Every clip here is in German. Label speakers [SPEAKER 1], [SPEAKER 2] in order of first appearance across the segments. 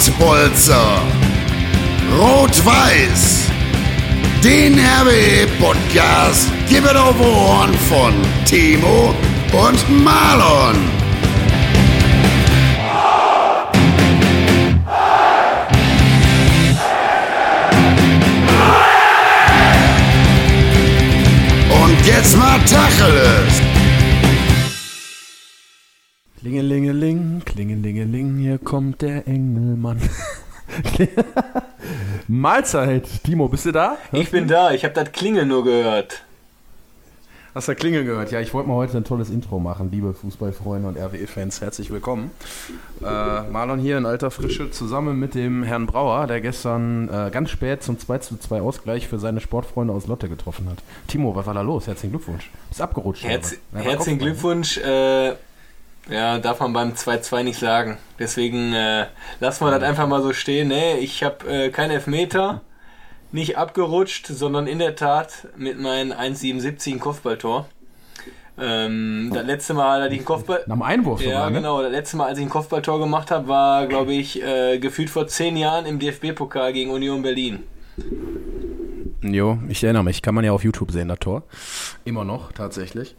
[SPEAKER 1] Rotzbolzer. Rot-Weiß. Den RWE-Podcast gibt es auf Ohren von Timo und Marlon. Und jetzt mal Tacheles.
[SPEAKER 2] Kommt der Engelmann. Mahlzeit, Timo, bist du da?
[SPEAKER 3] Ich bin da, ich habe das Klingeln nur gehört.
[SPEAKER 2] Hast du Klingel gehört? Ja, ich wollte mal heute ein tolles Intro machen, liebe Fußballfreunde und RWE-Fans. Herzlich willkommen. Äh, Marlon hier in alter Frische zusammen mit dem Herrn Brauer, der gestern äh, ganz spät zum 2 zu 2 Ausgleich für seine Sportfreunde aus Lotte getroffen hat. Timo, was war da los? Herzlichen Glückwunsch. Bist abgerutscht.
[SPEAKER 3] Herz, herzlichen? Glückwunsch. Äh, ja, darf man beim 2-2 nicht sagen. Deswegen äh, lassen wir das einfach mal so stehen. Nee, ich habe äh, keinen Elfmeter, nicht abgerutscht, sondern in der Tat mit meinem 1,77 ein Kopfballtor. Ähm, das letzte Mal, als ich einen Kopfball...
[SPEAKER 2] Nach dem Einwurf
[SPEAKER 3] Ja,
[SPEAKER 2] sogar, ne?
[SPEAKER 3] genau. Das letzte Mal, als ich ein Kopfballtor gemacht habe, war, glaube ich, äh, gefühlt vor zehn Jahren im DFB-Pokal gegen Union Berlin.
[SPEAKER 2] Jo, ich erinnere mich. Kann man ja auf YouTube sehen, das Tor. Immer noch, tatsächlich.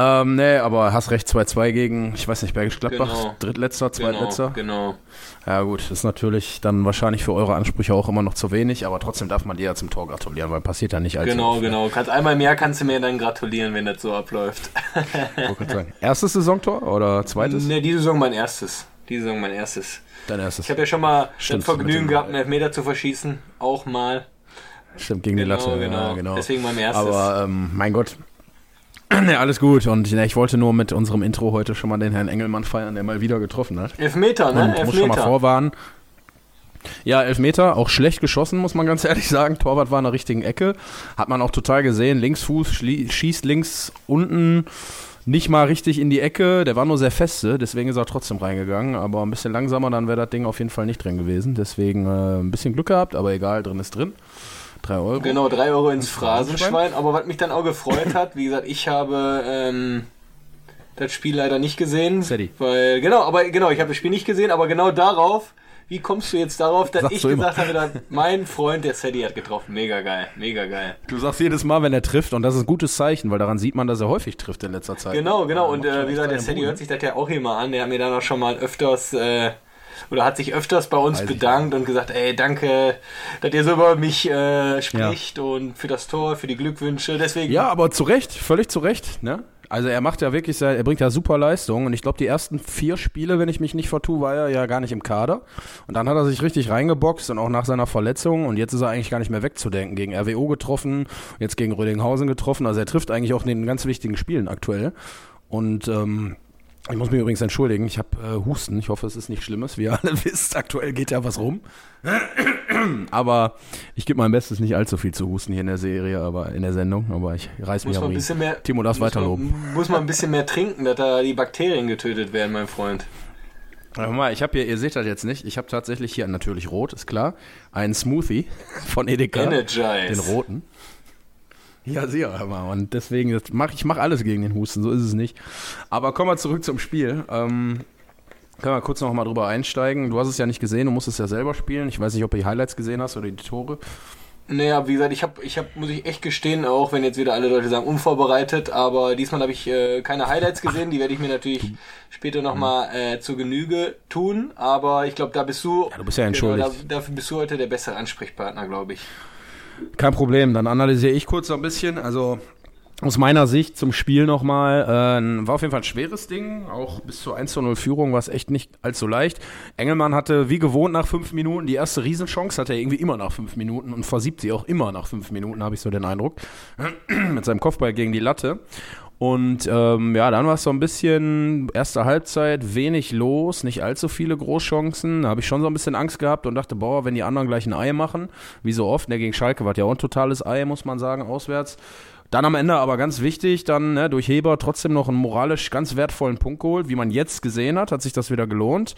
[SPEAKER 2] Ähm, nee, aber hast recht, 2-2 gegen, ich weiß nicht, Bergisch Gladbach,
[SPEAKER 3] Genau.
[SPEAKER 2] drittletzter, zweitletzter.
[SPEAKER 3] Genau, genau.
[SPEAKER 2] Ja gut, ist natürlich dann wahrscheinlich für eure Ansprüche auch immer noch zu wenig, aber trotzdem darf man dir ja zum Tor gratulieren, weil passiert ja nicht allzu
[SPEAKER 3] Genau,
[SPEAKER 2] oft, ne?
[SPEAKER 3] genau. Kannst, einmal im Jahr kannst du mir dann gratulieren, wenn das so abläuft.
[SPEAKER 2] Sagen. Erstes Saisontor oder zweites?
[SPEAKER 3] Ne, diese Saison mein erstes. Diese Saison mein erstes.
[SPEAKER 2] Dein erstes.
[SPEAKER 3] Ich habe ja schon mal
[SPEAKER 2] Stimmt,
[SPEAKER 3] das Vergnügen gehabt, einen Elfmeter zu verschießen. Auch mal.
[SPEAKER 2] Stimmt, gegen
[SPEAKER 3] Genau,
[SPEAKER 2] die Latte.
[SPEAKER 3] genau.
[SPEAKER 2] Ja, genau.
[SPEAKER 3] Deswegen mein erstes.
[SPEAKER 2] Aber ähm, mein Gott. Ne, alles gut. Und ich wollte nur mit unserem Intro heute schon mal den Herrn Engelmann feiern, der mal wieder getroffen hat.
[SPEAKER 3] Elfmeter, ne?
[SPEAKER 2] Und muss schon mal
[SPEAKER 3] Elfmeter.
[SPEAKER 2] vorwarnen. Ja, Elfmeter, auch schlecht geschossen, muss man ganz ehrlich sagen. Torwart war in der richtigen Ecke. Hat man auch total gesehen. Linksfuß schießt links unten nicht mal richtig in die Ecke. Der war nur sehr feste, deswegen ist er trotzdem reingegangen. Aber ein bisschen langsamer, dann wäre das Ding auf jeden Fall nicht drin gewesen. Deswegen äh, ein bisschen Glück gehabt, aber egal, drin ist drin. Drei Euro.
[SPEAKER 3] Genau, drei Euro ins
[SPEAKER 2] Phrasenschwein.
[SPEAKER 3] Aber was mich dann auch gefreut hat, wie gesagt, ich habe ähm, das Spiel leider nicht gesehen.
[SPEAKER 2] Sadie.
[SPEAKER 3] Weil, genau, aber genau, ich habe das Spiel nicht gesehen, aber genau darauf, wie kommst du jetzt darauf, dass
[SPEAKER 2] Sagst
[SPEAKER 3] ich
[SPEAKER 2] du immer.
[SPEAKER 3] gesagt habe, dass mein Freund, der Sadie hat getroffen. Mega geil, mega geil.
[SPEAKER 2] Du sagst jedes Mal, wenn er trifft, und das ist ein gutes Zeichen, weil daran sieht man, dass er häufig trifft in letzter Zeit.
[SPEAKER 3] Genau, genau. Und äh, wie gesagt, der
[SPEAKER 2] Bude.
[SPEAKER 3] hört sich das ja auch immer an. Der hat mir dann auch schon mal öfters äh, oder hat sich öfters bei uns
[SPEAKER 2] Weiß
[SPEAKER 3] bedankt und gesagt, ey, danke, dass ihr so über mich äh, spricht und für das Tor, für die Glückwünsche. Deswegen.
[SPEAKER 2] Ja, aber zu Recht, völlig zu Recht, ne? Also er macht ja wirklich, sehr, er bringt ja super Leistung und ich glaube, die ersten vier Spiele, wenn ich mich nicht vertue, war er ja gar nicht im Kader. Und dann hat er sich richtig reingeboxt und auch nach seiner Verletzung und jetzt ist er eigentlich gar nicht mehr wegzudenken. Gegen RWO getroffen, jetzt gegen Rödinghausen getroffen. Also er trifft eigentlich auch in den ganz wichtigen Spielen aktuell. Und ähm, ich muss mich übrigens entschuldigen, ich habe äh, Husten. Ich hoffe, es ist nicht Schlimmes. Wie ihr alle wisst, aktuell geht ja was rum. Aber ich gebe mein Bestes, nicht allzu viel zu husten hier in der Serie, aber in der Sendung. Aber ich reiß mich
[SPEAKER 3] muss
[SPEAKER 2] am
[SPEAKER 3] man ein bisschen mehr.
[SPEAKER 2] Timo, darfst
[SPEAKER 3] muss
[SPEAKER 2] weiter
[SPEAKER 3] man-. Muss man ein bisschen mehr trinken, dass da die Bakterien getötet werden, mein Freund.
[SPEAKER 2] Hör mal, ich habe hier, ihr seht das jetzt nicht, ich habe tatsächlich hier natürlich rot, ist klar, einen Smoothie von Edeka,
[SPEAKER 3] Energize.
[SPEAKER 2] den roten. Ja, sehr, mal. Und deswegen, mach, ich mache alles gegen den Husten, so ist es nicht. Aber kommen wir zurück zum Spiel. Ähm, können wir kurz noch mal drüber einsteigen. Du hast es ja nicht gesehen, du musst es ja selber spielen. Ich weiß nicht, ob du die Highlights gesehen hast oder die Tore.
[SPEAKER 3] Naja, wie gesagt, ich habe, ich hab, muss ich echt gestehen, auch wenn jetzt wieder alle Leute sagen, unvorbereitet, aber diesmal habe ich äh, keine Highlights gesehen, die werde ich mir natürlich später nochmal äh, zur Genüge tun, aber ich glaube, da bist du,
[SPEAKER 2] Ja, du bist ja entschuldigt.
[SPEAKER 3] Genau, da, dafür bist du heute der bessere Ansprechpartner, glaube ich.
[SPEAKER 2] Kein Problem, dann analysiere ich kurz noch ein bisschen. Also aus meiner Sicht zum Spiel nochmal, äh, war auf jeden Fall ein schweres Ding, auch bis zur 1 zu 0 Führung war es echt nicht allzu leicht. Engelmann hatte wie gewohnt nach fünf Minuten die erste Riesenchance, hat er irgendwie immer nach fünf Minuten und versiebt sie auch immer nach fünf Minuten, habe ich so den Eindruck, mit seinem Kopfball gegen die Latte. Und ähm, ja, dann war es so ein bisschen erste Halbzeit, wenig los, nicht allzu viele Großchancen. Da habe ich schon so ein bisschen Angst gehabt und dachte, boah, wenn die anderen gleich ein Ei machen, wie so oft, ne, gegen Schalke war ja auch ein totales Ei, muss man sagen, auswärts. Dann am Ende aber ganz wichtig, dann ne, durch Heber trotzdem noch einen moralisch ganz wertvollen Punkt geholt. Wie man jetzt gesehen hat, hat sich das wieder gelohnt.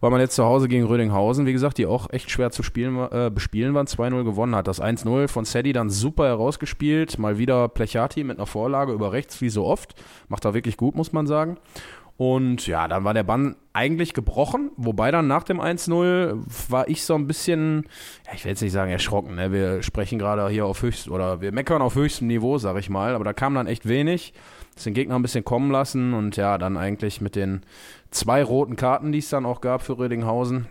[SPEAKER 2] Weil man jetzt zu Hause gegen Rödinghausen, wie gesagt, die auch echt schwer zu spielen, äh, bespielen waren, 2-0 gewonnen hat. Das 1-0 von Sadie dann super herausgespielt. Mal wieder Plechati mit einer Vorlage über rechts, wie so oft. Macht er wirklich gut, muss man sagen. Und ja, dann war der Bann eigentlich gebrochen, wobei dann nach dem 1-0 war ich so ein bisschen, ja, ich will jetzt nicht sagen erschrocken, ne? wir sprechen gerade hier auf höchstem, oder wir meckern auf höchstem Niveau, sag ich mal, aber da kam dann echt wenig, das den Gegner ein bisschen kommen lassen und ja, dann eigentlich mit den zwei roten Karten, die es dann auch gab für Rödinghausen,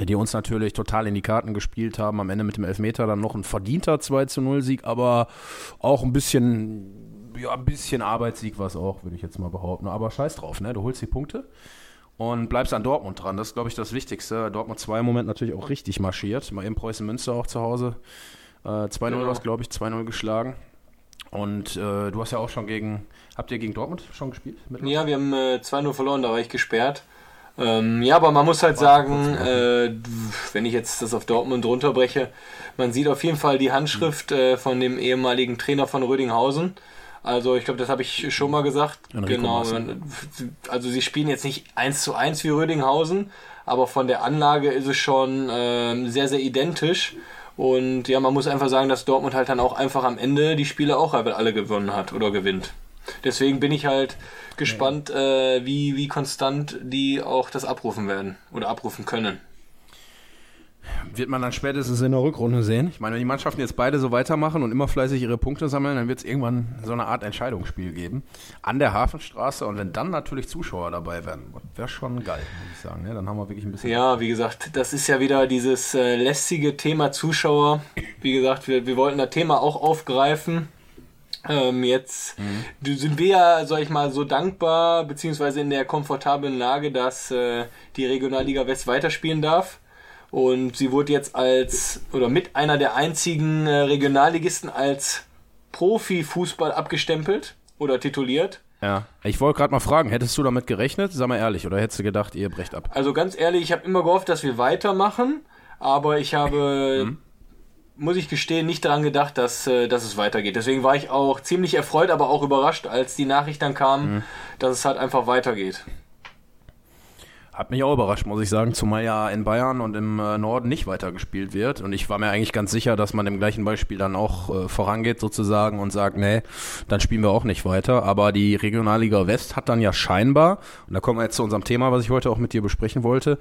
[SPEAKER 2] die uns natürlich total in die Karten gespielt haben, am Ende mit dem Elfmeter dann noch ein verdienter 2-0-Sieg, aber auch ein bisschen ja, ein bisschen Arbeitssieg war es auch, würde ich jetzt mal behaupten. Aber scheiß drauf, ne? Du holst die Punkte und bleibst an Dortmund dran. Das ist, glaube ich, das Wichtigste. Dortmund 2 im Moment natürlich auch richtig marschiert. Mal eben Preußen Münster auch zu Hause. Äh, 2-0 genau. war es, glaube ich, 2-0 geschlagen. Und äh, du hast ja auch schon gegen, habt ihr gegen Dortmund schon gespielt?
[SPEAKER 3] Ja, wir haben äh, 2-0 verloren, da war ich gesperrt. Ähm, ja, aber man muss halt sagen, äh, wenn ich jetzt das auf Dortmund runterbreche, man sieht auf jeden Fall die Handschrift äh, von dem ehemaligen Trainer von Rödinghausen. Also ich glaube, das habe ich schon mal gesagt. Enrico genau. Marcel. Also sie spielen jetzt nicht eins zu eins wie Rödinghausen, aber von der Anlage ist es schon äh, sehr, sehr identisch. Und ja, man muss einfach sagen, dass Dortmund halt dann auch einfach am Ende die Spiele auch alle gewonnen hat oder gewinnt. Deswegen bin ich halt gespannt, äh, wie, wie konstant die auch das abrufen werden oder abrufen können
[SPEAKER 2] wird man dann spätestens in der Rückrunde sehen. Ich meine, wenn die Mannschaften jetzt beide so weitermachen und immer fleißig ihre Punkte sammeln, dann wird es irgendwann so eine Art Entscheidungsspiel geben an der Hafenstraße. Und wenn dann natürlich Zuschauer dabei wären, wäre schon geil, muss ich sagen. Ja, dann haben wir wirklich ein bisschen.
[SPEAKER 3] Ja, wie gesagt, das ist ja wieder dieses äh, lästige Thema Zuschauer. Wie gesagt, wir, wir wollten das Thema auch aufgreifen. Ähm, jetzt mhm. sind wir ja, sag ich mal, so dankbar, beziehungsweise in der komfortablen Lage, dass äh, die Regionalliga West weiterspielen darf. Und sie wurde jetzt als, oder mit einer der einzigen äh, Regionalligisten als Profifußball abgestempelt oder tituliert.
[SPEAKER 2] Ja, ich wollte gerade mal fragen, hättest du damit gerechnet? Sag mal ehrlich, oder hättest du gedacht, ihr brecht ab?
[SPEAKER 3] Also ganz ehrlich, ich habe immer gehofft, dass wir weitermachen, aber ich habe, mhm. muss ich gestehen, nicht daran gedacht, dass, äh, dass es weitergeht. Deswegen war ich auch ziemlich erfreut, aber auch überrascht, als die Nachricht dann kam, mhm. dass es halt einfach weitergeht.
[SPEAKER 2] Hat mich auch überrascht, muss ich sagen, zumal ja in Bayern und im äh, Norden nicht weitergespielt wird. Und ich war mir eigentlich ganz sicher, dass man im gleichen Beispiel dann auch äh, vorangeht sozusagen und sagt, nee, dann spielen wir auch nicht weiter. Aber die Regionalliga West hat dann ja scheinbar, und da kommen wir jetzt zu unserem Thema, was ich heute auch mit dir besprechen wollte,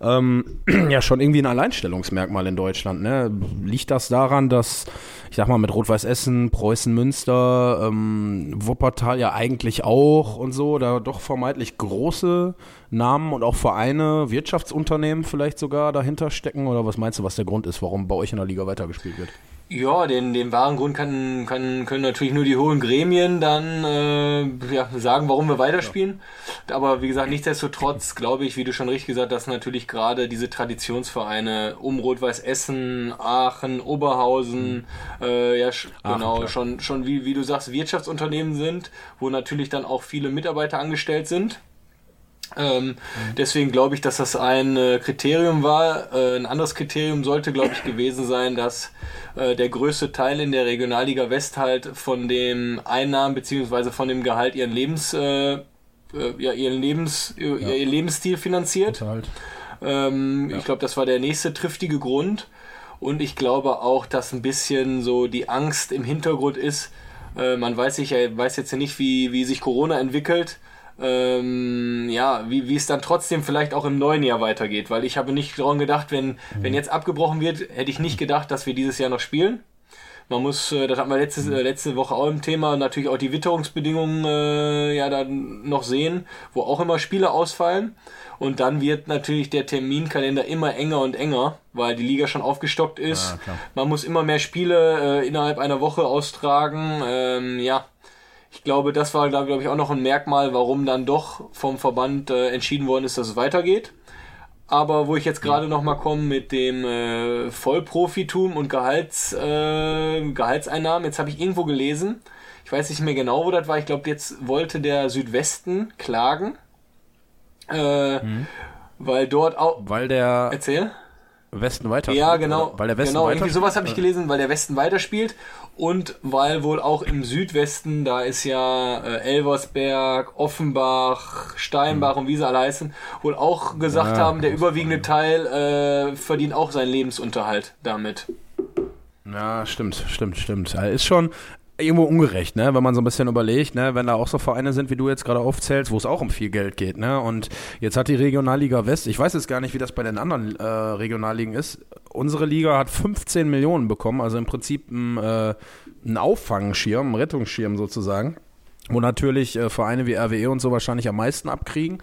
[SPEAKER 2] ähm, ja schon irgendwie ein Alleinstellungsmerkmal in Deutschland. Ne? Liegt das daran, dass, ich sag mal, mit Rot-Weiß Essen, Preußen Münster, ähm, Wuppertal ja eigentlich auch und so, da doch vermeintlich große Namen und auch Vereine, Wirtschaftsunternehmen vielleicht sogar dahinter stecken? Oder was meinst du, was der Grund ist, warum bei euch in der Liga weitergespielt wird?
[SPEAKER 3] Ja, den, den wahren Grund kann, kann, können natürlich nur die hohen Gremien dann äh, ja, sagen, warum wir weiterspielen. Ja. Aber wie gesagt, nichtsdestotrotz glaube ich, wie du schon richtig gesagt hast, natürlich gerade diese Traditionsvereine um Rot-Weiß Essen, Aachen, Oberhausen, mhm. äh, ja Aachen, genau, klar. schon, schon wie, wie du sagst, Wirtschaftsunternehmen sind, wo natürlich dann auch viele Mitarbeiter angestellt sind. Ähm. Deswegen glaube ich, dass das ein äh, Kriterium war. Äh, ein anderes Kriterium sollte, glaube ich, gewesen sein, dass äh, der größte Teil in der Regionalliga West halt von dem Einnahmen beziehungsweise von dem Gehalt ihren Lebens, äh, äh, ja, ihren Lebens, ja. ihr Lebensstil finanziert. Ähm, ja. Ich glaube, das war der nächste triftige Grund. Und ich glaube auch, dass ein bisschen so die Angst im Hintergrund ist. Äh, man weiß, sich, weiß jetzt ja nicht, wie, wie sich Corona entwickelt ähm, ja, wie, wie es dann trotzdem vielleicht auch im neuen Jahr weitergeht, weil ich habe nicht daran gedacht, wenn, mhm. wenn jetzt abgebrochen wird, hätte ich nicht gedacht, dass wir dieses Jahr noch spielen. Man muss, äh, das hatten wir letzte, mhm. äh, letzte Woche auch im Thema, natürlich auch die Witterungsbedingungen äh, ja dann noch sehen, wo auch immer Spiele ausfallen. Und dann wird natürlich der Terminkalender immer enger und enger, weil die Liga schon aufgestockt ist. Ja, Man muss immer mehr Spiele äh, innerhalb einer Woche austragen. Ähm, ja, ich glaube, das war, glaube ich, auch noch ein Merkmal, warum dann doch vom Verband äh, entschieden worden ist, dass es weitergeht. Aber wo ich jetzt gerade noch mal komme mit dem äh, Vollprofitum und Gehalts, äh, Gehaltseinnahmen, jetzt habe ich irgendwo gelesen, ich weiß nicht mehr genau, wo das war, ich glaube, jetzt wollte der Südwesten klagen, äh, mhm. weil dort auch...
[SPEAKER 2] Weil der...
[SPEAKER 3] Erzähl.
[SPEAKER 2] Westen weiter.
[SPEAKER 3] Ja, genau. Weil der Westen genau, irgendwie sowas habe ich gelesen, weil der Westen weiterspielt und weil wohl auch im Südwesten, da ist ja äh, Elversberg, Offenbach, Steinbach mhm. und wie sie alle heißen, wohl auch gesagt ja, haben, der überwiegende Teil äh, verdient auch seinen Lebensunterhalt damit.
[SPEAKER 2] Ja, stimmt, stimmt, stimmt. Ist schon, irgendwo ungerecht, ne? wenn man so ein bisschen überlegt, ne? wenn da auch so Vereine sind, wie du jetzt gerade aufzählst, wo es auch um viel Geld geht. Ne? Und jetzt hat die Regionalliga West, ich weiß jetzt gar nicht, wie das bei den anderen äh, Regionalligen ist, unsere Liga hat 15 Millionen bekommen, also im Prinzip ein, äh, ein Auffangschirm, ein Rettungsschirm sozusagen, wo natürlich äh, Vereine wie RWE und so wahrscheinlich am meisten abkriegen.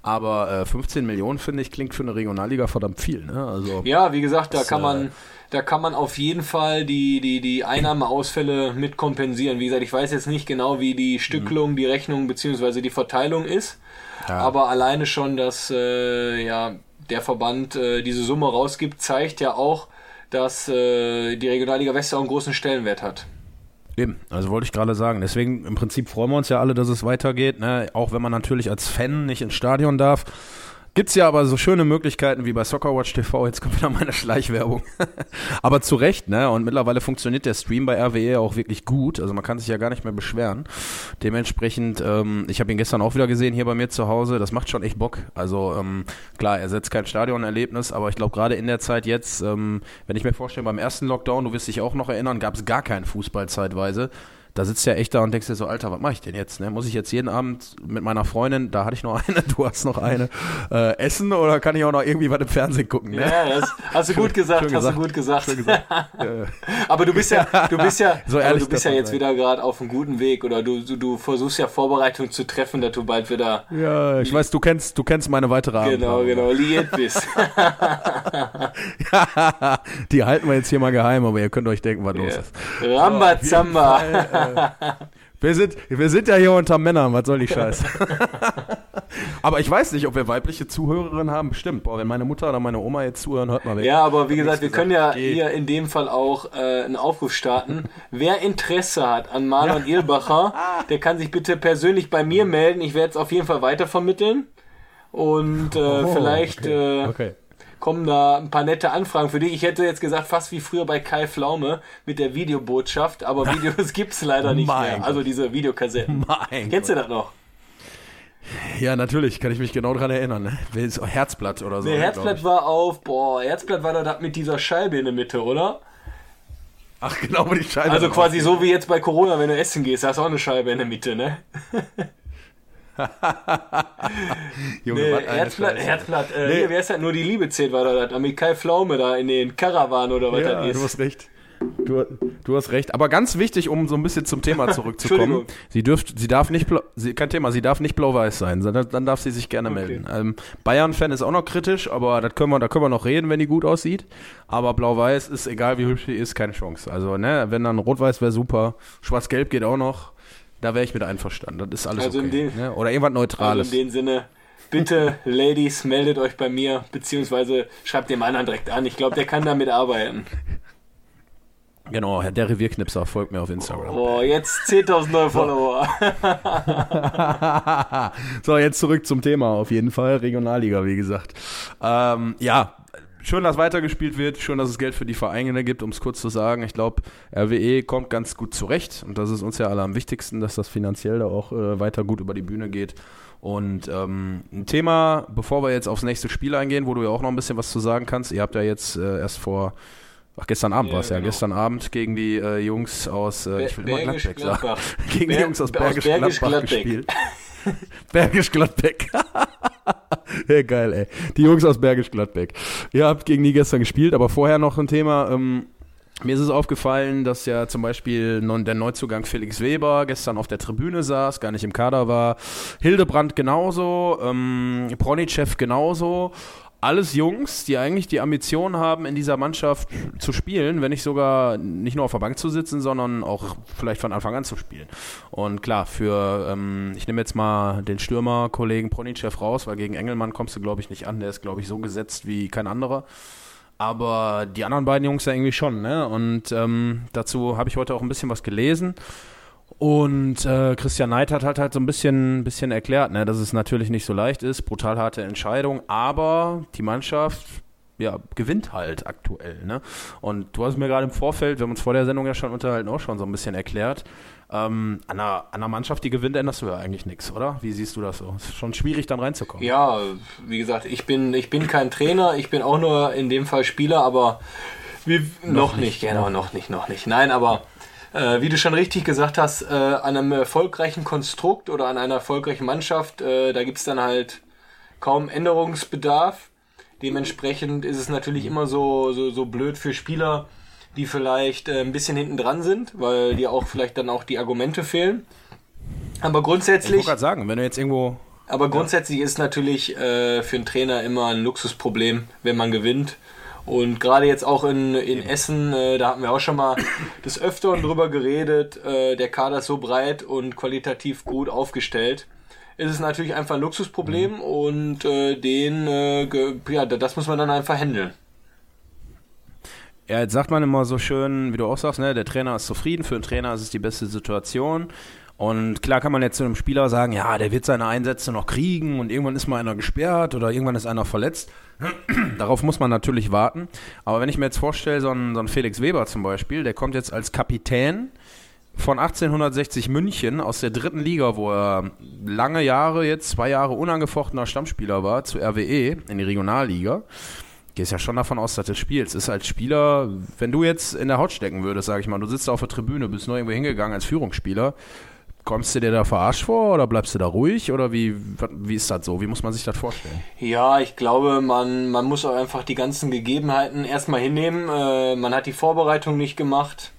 [SPEAKER 2] Aber äh, 15 Millionen, finde ich, klingt für eine Regionalliga verdammt viel. Ne? Also,
[SPEAKER 3] Ja, wie gesagt, da
[SPEAKER 2] Das,
[SPEAKER 3] kann man,
[SPEAKER 2] äh,
[SPEAKER 3] da kann man auf jeden Fall die, die, die Einnahmeausfälle mit kompensieren. Wie gesagt, ich weiß jetzt nicht genau, wie die Stückelung, die Rechnung bzw. die Verteilung ist.
[SPEAKER 2] Ja.
[SPEAKER 3] Aber alleine schon, dass äh, ja, der Verband äh, diese Summe rausgibt, zeigt ja auch, dass äh, die Regionalliga West auch einen großen Stellenwert hat.
[SPEAKER 2] Eben, also wollte ich gerade sagen. Deswegen im Prinzip freuen wir uns ja alle, dass es weitergeht. Ne? Auch wenn man natürlich als Fan nicht ins Stadion darf. Gibt es ja aber so schöne Möglichkeiten wie bei Soccerwatch TV. Jetzt kommt wieder meine Schleichwerbung. aber zu Recht, ne? Und mittlerweile funktioniert der Stream bei RWE auch wirklich gut. Also man kann sich ja gar nicht mehr beschweren. Dementsprechend, ähm, ich habe ihn gestern auch wieder gesehen hier bei mir zu Hause. Das macht schon echt Bock. Also ähm, klar, er setzt kein Stadionerlebnis, aber ich glaube gerade in der Zeit jetzt, ähm, wenn ich mir vorstelle, beim ersten Lockdown, du wirst dich auch noch erinnern, gab es gar keinen Fußball zeitweise da sitzt ja echt da und denkst dir so, Alter, was mache ich denn jetzt? Ne? Muss ich jetzt jeden Abend mit meiner Freundin, da hatte ich noch eine, du hast noch eine, äh, essen oder kann ich auch noch irgendwie was im Fernsehen gucken? Ne?
[SPEAKER 3] Ja, das hast du gut gesagt, hast
[SPEAKER 2] gesagt.
[SPEAKER 3] du gut gesagt.
[SPEAKER 2] Gesagt.
[SPEAKER 3] Aber du bist ja, du bist ja,
[SPEAKER 2] So ehrlich
[SPEAKER 3] du bist ja jetzt
[SPEAKER 2] sein.
[SPEAKER 3] wieder gerade auf einem guten Weg oder du, du, du versuchst ja Vorbereitungen zu treffen, dass du bald wieder
[SPEAKER 2] ja, ich weiß, du kennst, du kennst meine weitere
[SPEAKER 3] genau,
[SPEAKER 2] Abendplanung.
[SPEAKER 3] genau, liiert bist.
[SPEAKER 2] Die halten wir jetzt hier mal geheim, aber ihr könnt euch denken, was los ist.
[SPEAKER 3] Rambazamba.
[SPEAKER 2] Wir sind, wir sind ja hier unter Männern, was soll die Scheiße? aber ich weiß nicht, ob wir weibliche Zuhörerinnen haben. Bestimmt. Boah, wenn meine Mutter oder meine Oma jetzt zuhören, hört mal weg.
[SPEAKER 3] Ja, aber wie gesagt, wir können ja.
[SPEAKER 2] Geht.
[SPEAKER 3] hier in dem Fall auch äh, einen Aufruf starten. Wer Interesse hat an Marlon Irlbacher, der kann sich bitte persönlich bei mir melden. Ich werde es auf jeden Fall weitervermitteln. Und äh,
[SPEAKER 2] Oh,
[SPEAKER 3] vielleicht
[SPEAKER 2] okay.
[SPEAKER 3] Äh,
[SPEAKER 2] okay.
[SPEAKER 3] Kommen da ein paar nette Anfragen für dich. Ich hätte jetzt gesagt, fast wie früher bei Kai Flaume mit der Videobotschaft, aber Videos gibt's leider nicht
[SPEAKER 2] Mein
[SPEAKER 3] mehr. Also diese Videokassetten.
[SPEAKER 2] Mein
[SPEAKER 3] Kennst du das noch?
[SPEAKER 2] Ja, natürlich, kann ich mich genau dran erinnern. Ne? Ist- Herzblatt oder so.
[SPEAKER 3] Der Herzblatt war auf, boah, Herzblatt war da mit dieser Scheibe in der Mitte, oder?
[SPEAKER 2] Ach, genau, die Scheibe.
[SPEAKER 3] Also quasi so wie jetzt bei Corona, wenn du essen gehst, da hast du auch eine Scheibe in der Mitte, ne?
[SPEAKER 2] Junge,
[SPEAKER 3] Nee, Herzblatt. Herzblatt, äh,
[SPEAKER 2] Nee.
[SPEAKER 3] hier, wer ist das? Nur die Liebe zählt, war da das, mit Kai Pflaume da in den Karawan oder was
[SPEAKER 2] Ja,
[SPEAKER 3] das
[SPEAKER 2] du
[SPEAKER 3] ist.
[SPEAKER 2] hast recht. Du, du hast recht. Aber ganz wichtig, um so ein bisschen zum Thema zurückzukommen. Sie dürft, sie darf nicht, blau, sie, kein Thema, sie darf nicht blau-weiß sein. Dann, dann darf sie sich gerne
[SPEAKER 3] Okay.
[SPEAKER 2] melden. Ähm, Bayern-Fan ist auch noch kritisch, aber das können wir, da können wir noch reden, wenn die gut aussieht. Aber blau-weiß ist, egal wie hübsch sie ist, keine Chance. Also, ne, wenn dann rot-weiß wäre super. Schwarz-gelb geht auch noch. Da wäre ich mit einverstanden. Das ist alles
[SPEAKER 3] Also
[SPEAKER 2] okay.
[SPEAKER 3] dem-
[SPEAKER 2] ne? Oder irgendwas
[SPEAKER 3] Also
[SPEAKER 2] Neutrales.
[SPEAKER 3] in dem Sinne, bitte, Ladies, meldet euch bei mir, beziehungsweise schreibt dem anderen direkt an. Ich glaube, der kann damit arbeiten.
[SPEAKER 2] genau, der Revierknipser folgt mir auf Instagram.
[SPEAKER 3] Boah, jetzt 10.000 neue Follower.
[SPEAKER 2] so, jetzt zurück zum Thema auf jeden Fall. Regionalliga, wie gesagt. Ähm, ja, schön, dass weitergespielt wird. Schön, dass es Geld für die Vereine gibt, um es kurz zu sagen. Ich glaube, RWE kommt ganz gut zurecht. Und das ist uns ja alle am wichtigsten, dass das finanziell da auch äh, weiter gut über die Bühne geht. Und ähm, ein Thema, bevor wir jetzt aufs nächste Spiel eingehen, wo du ja auch noch ein bisschen was zu sagen kannst. Ihr habt ja jetzt äh, erst vor, ach gestern Abend
[SPEAKER 3] Ja,
[SPEAKER 2] war es ja,
[SPEAKER 3] genau.
[SPEAKER 2] gestern Abend gegen die äh, Jungs aus, äh, ich will immer
[SPEAKER 3] Bergisch
[SPEAKER 2] Gladbeck sagen, gegen die
[SPEAKER 3] Ber-
[SPEAKER 2] Jungs aus
[SPEAKER 3] aus
[SPEAKER 2] Bergisch,
[SPEAKER 3] Bergisch
[SPEAKER 2] Gladbach
[SPEAKER 3] Gladbeck.
[SPEAKER 2] gespielt. Bergisch Gladbeck. ja, geil, ey. Die Jungs aus Bergisch Gladbeck. Ihr habt gegen die gestern gespielt, aber vorher noch ein Thema. Ähm, mir ist es aufgefallen, dass ja zum Beispiel der Neuzugang Felix Weber gestern auf der Tribüne saß, gar nicht im Kader war. Hildebrand genauso, ähm, Pronicev genauso. Alles Jungs, die eigentlich die Ambition haben, in dieser Mannschaft zu spielen, wenn nicht sogar nicht nur auf der Bank zu sitzen, sondern auch vielleicht von Anfang an zu spielen. Und klar, für, ähm, ich nehme jetzt mal den Stürmer-Kollegen Pronicev raus, weil gegen Engelmann kommst du, glaube ich, nicht an. Der ist, glaube ich, so gesetzt wie kein anderer. Aber die anderen beiden Jungs ja irgendwie schon, ne? Und ähm, dazu habe ich heute auch ein bisschen was gelesen. Und äh, Christian Neidhardt hat halt so ein bisschen, bisschen erklärt, ne, dass es natürlich nicht so leicht ist, brutal harte Entscheidung, aber die Mannschaft ja, gewinnt halt aktuell. Ne? Und du hast mir gerade im Vorfeld, wir haben uns vor der Sendung ja schon unterhalten, auch schon so ein bisschen erklärt, ähm, an, einer, an einer Mannschaft, die gewinnt, änderst du ja eigentlich nichts, oder? Wie siehst du das so? Es ist schon schwierig, dann reinzukommen.
[SPEAKER 3] Ja, wie gesagt, ich bin, ich bin kein Trainer, ich bin auch nur in dem Fall Spieler, aber wir, noch, nicht, genau, noch nicht, noch nicht. Nein, aber Äh, wie du schon richtig gesagt hast, äh, an einem erfolgreichen Konstrukt oder an einer erfolgreichen Mannschaft, äh, da gibt's dann halt kaum Änderungsbedarf. Dementsprechend ist es natürlich immer so, so, so blöd für Spieler, die vielleicht äh, ein bisschen hinten dran sind, weil die auch vielleicht dann auch die Argumente fehlen. Aber
[SPEAKER 2] Ich
[SPEAKER 3] grundsätzlich.
[SPEAKER 2] wollte gerade sagen, wenn du jetzt irgendwo
[SPEAKER 3] Aber grundsätzlich ist natürlich äh, für einen Trainer immer ein Luxusproblem, wenn man gewinnt. Und gerade jetzt auch in, in Essen, äh, da hatten wir auch schon mal des Öfteren drüber geredet, äh, der Kader ist so breit und qualitativ gut aufgestellt. Ist es natürlich einfach ein Luxusproblem und äh, den, äh, ja, das muss man dann einfach handeln.
[SPEAKER 2] Ja, jetzt sagt man immer so schön, wie du auch sagst, ne, der Trainer ist zufrieden, für den Trainer ist es die beste Situation. Und klar kann man jetzt zu einem Spieler sagen, ja, der wird seine Einsätze noch kriegen und irgendwann ist mal einer gesperrt oder irgendwann ist einer verletzt. Darauf muss man natürlich warten. Aber wenn ich mir jetzt vorstelle, so ein, so ein Felix Weber zum Beispiel, der kommt jetzt als Kapitän von 1860 München aus der dritten Liga, wo er lange Jahre, jetzt zwei Jahre unangefochtener Stammspieler war, zu RWE in die Regionalliga gehst ja schon davon aus, dass du spielst. Ist als Spieler, wenn du jetzt in der Haut stecken würdest, sag ich mal, du sitzt auf der Tribüne, bist nur irgendwo hingegangen als Führungsspieler, kommst du dir da verarscht vor oder bleibst du da ruhig oder wie, wie ist das so? Wie muss man sich das vorstellen?
[SPEAKER 3] Ja, ich glaube, man, man muss auch einfach die ganzen Gegebenheiten erstmal hinnehmen. Äh, man hat die Vorbereitung nicht gemacht.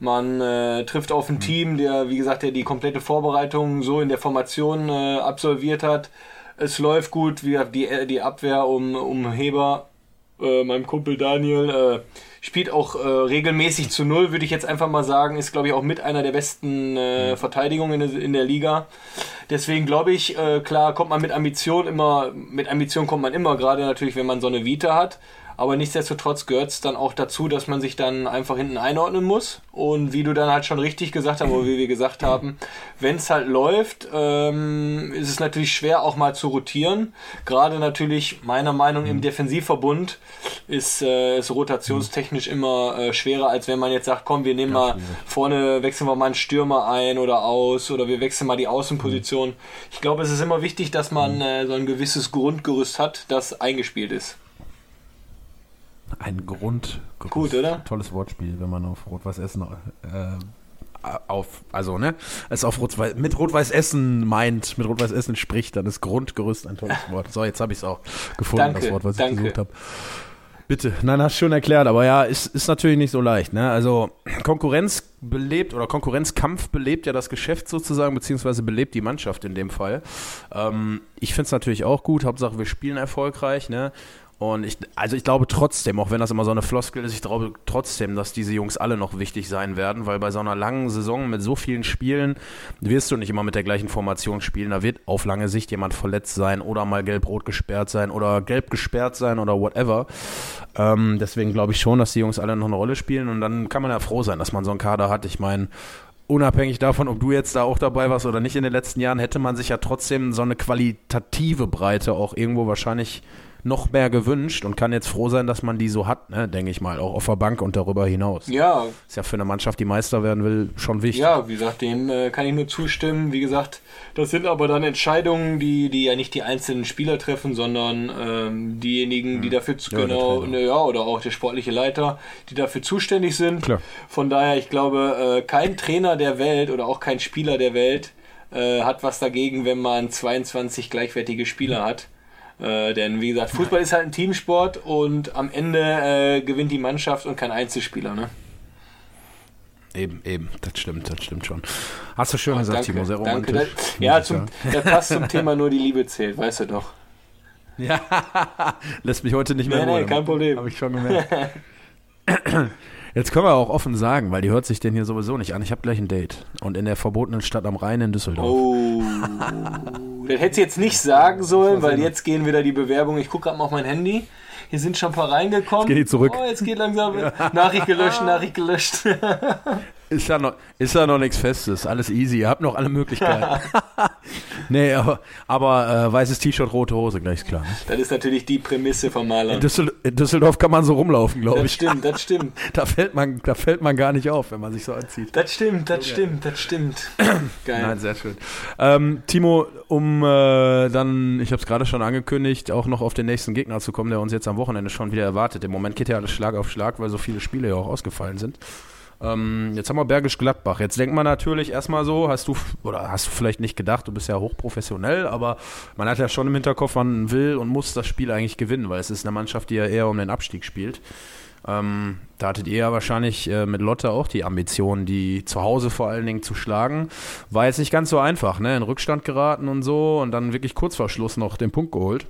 [SPEAKER 3] Man äh, trifft auf ein Team, der, wie gesagt, der die komplette Vorbereitung so in der Formation äh, absolviert hat. Es läuft gut, wie die, die Abwehr um, um Heber, äh, meinem Kumpel Daniel, äh, spielt auch äh, regelmäßig zu Null, würde ich jetzt einfach mal sagen. Ist, glaube ich, auch mit einer der besten äh, Verteidigungen in, der- in der Liga. Deswegen glaube ich, äh, klar kommt man mit Ambition immer, mit Ambition kommt man immer, gerade natürlich, wenn man so eine Vita hat. Aber nichtsdestotrotz gehört es dann auch dazu, dass man sich dann einfach hinten einordnen muss. Und wie du dann halt schon richtig gesagt hast, oder wie wir gesagt haben, wenn es halt läuft, ähm, ist es natürlich schwer auch mal zu rotieren. Gerade natürlich, meiner Meinung im Defensivverbund ist äh, es rotationstechnisch immer äh, schwerer, als wenn man jetzt sagt, komm, wir nehmen mal vorne, wechseln wir mal einen Stürmer ein oder aus oder wir wechseln mal die Außenposition. Ich glaube, es ist immer wichtig, dass man äh, so ein gewisses Grundgerüst hat, das eingespielt ist.
[SPEAKER 2] Ein Grund.
[SPEAKER 3] Gut, oder?
[SPEAKER 2] Tolles Wortspiel, wenn man auf Rot-Weiß Essen äh, auf, also ne, es auf Rot mit Rot-Weiß Essen meint, mit Rot-Weiß Essen spricht, dann ist Grundgerüst ein tolles Wort. So, jetzt habe ich es auch gefunden,
[SPEAKER 3] Danke,
[SPEAKER 2] das Wort, was
[SPEAKER 3] danke.
[SPEAKER 2] ich gesucht habe. Bitte, nein, hast schon erklärt, aber ja, ist, ist natürlich nicht so leicht. Ne? Also Konkurrenz belebt oder Konkurrenzkampf belebt ja das Geschäft sozusagen, beziehungsweise belebt die Mannschaft in dem Fall. Ähm, ich finde es natürlich auch gut, Hauptsache wir spielen erfolgreich. Ne? Und ich, also ich glaube trotzdem, auch wenn das immer so eine Floskel ist, ich glaube trotzdem, dass diese Jungs alle noch wichtig sein werden, weil bei so einer langen Saison mit so vielen Spielen wirst du nicht immer mit der gleichen Formation spielen. Da wird auf lange Sicht jemand verletzt sein oder mal gelb-rot gesperrt sein oder gelb gesperrt sein oder whatever. Ähm, deswegen glaube ich schon, dass die Jungs alle noch eine Rolle spielen und dann kann man ja froh sein, dass man so einen Kader hat. Ich meine, unabhängig davon, ob du jetzt da auch dabei warst oder nicht in den letzten Jahren, hätte man sich ja trotzdem so eine qualitative Breite auch irgendwo wahrscheinlich noch mehr gewünscht und kann jetzt froh sein, dass man die so hat, ne, denke ich mal, auch auf der Bank und darüber hinaus.
[SPEAKER 3] Ja,
[SPEAKER 2] Ist ja für eine Mannschaft, die Meister werden will, schon wichtig.
[SPEAKER 3] ja, wie gesagt, dem äh, kann ich nur zustimmen. Wie gesagt, das sind aber dann Entscheidungen, die, die ja nicht die einzelnen Spieler treffen, sondern ähm, diejenigen, die dafür zu,
[SPEAKER 2] Ja,
[SPEAKER 3] genau, ne, ja, oder auch der sportliche Leiter, die dafür zuständig sind.
[SPEAKER 2] Klar.
[SPEAKER 3] Von daher, ich glaube, äh, kein Trainer der Welt oder auch kein Spieler der Welt äh, hat was dagegen, wenn man 22 gleichwertige Spieler hat. Äh, denn wie gesagt, Fußball ist halt ein Teamsport und am Ende äh, gewinnt die Mannschaft und kein Einzelspieler. Ne?
[SPEAKER 2] Eben, eben, das stimmt, das stimmt schon. Hast du schön gesagt,
[SPEAKER 3] danke,
[SPEAKER 2] Timo, sehr
[SPEAKER 3] danke.
[SPEAKER 2] romantisch.
[SPEAKER 3] Das,
[SPEAKER 2] muss
[SPEAKER 3] ja, zum, das passt zum Thema nur die Liebe zählt, weißt du doch.
[SPEAKER 2] Ja, lässt mich heute nicht mehr
[SPEAKER 3] Nee,
[SPEAKER 2] Ruhe.
[SPEAKER 3] nee, kein Problem.
[SPEAKER 2] Habe ich schon gemerkt. Jetzt können wir auch offen sagen, weil die hört sich denn hier sowieso nicht an. Ich habe gleich ein Date. Und in der verbotenen Stadt am Rhein in Düsseldorf.
[SPEAKER 3] Oh. das hätte ich jetzt nicht sagen sollen, weil jetzt gehen wieder die Bewerbungen. Ich gucke gerade mal auf mein Handy. Hier sind schon ein paar reingekommen.
[SPEAKER 2] Jetzt geht die zurück.
[SPEAKER 3] Oh, jetzt geht langsam. Nachricht gelöscht, Nachricht gelöscht.
[SPEAKER 2] Ist ja noch, ist ja noch nichts Festes. Alles easy. Ihr habt noch alle Möglichkeiten. nee, aber, aber äh, weißes T-Shirt, rote Hose, gleich ist klar. Ne?
[SPEAKER 3] Das ist natürlich die Prämisse vom Maler.
[SPEAKER 2] In, Düssel in Düsseldorf kann man so rumlaufen, glaube
[SPEAKER 3] Das
[SPEAKER 2] ich.
[SPEAKER 3] stimmt, das stimmt.
[SPEAKER 2] Da fällt, man, da fällt man gar nicht auf, wenn man sich so anzieht.
[SPEAKER 3] Das stimmt, das stimmt, das stimmt. Geil.
[SPEAKER 2] Nein, sehr schön. Ähm, Timo, um äh, dann, ich habe es gerade schon angekündigt, auch noch auf den nächsten Gegner zu kommen, der uns jetzt am Wochenende schon wieder erwartet. Im Moment geht ja alles Schlag auf Schlag, weil so viele Spiele ja auch ausgefallen sind. Ähm, jetzt haben wir Bergisch Gladbach. Jetzt denkt man natürlich erstmal so, hast du, oder hast du vielleicht nicht gedacht, du bist ja hochprofessionell, aber man hat ja schon im Hinterkopf, man will und muss das Spiel eigentlich gewinnen, weil es ist eine Mannschaft, die ja eher um den Abstieg spielt. Ähm, da hattet ihr ja wahrscheinlich äh, mit Lotte auch die Ambition, die zu Hause vor allen Dingen zu schlagen. War jetzt nicht ganz so einfach, ne? In Rückstand geraten und so und dann wirklich kurz vor Schluss noch den Punkt geholt.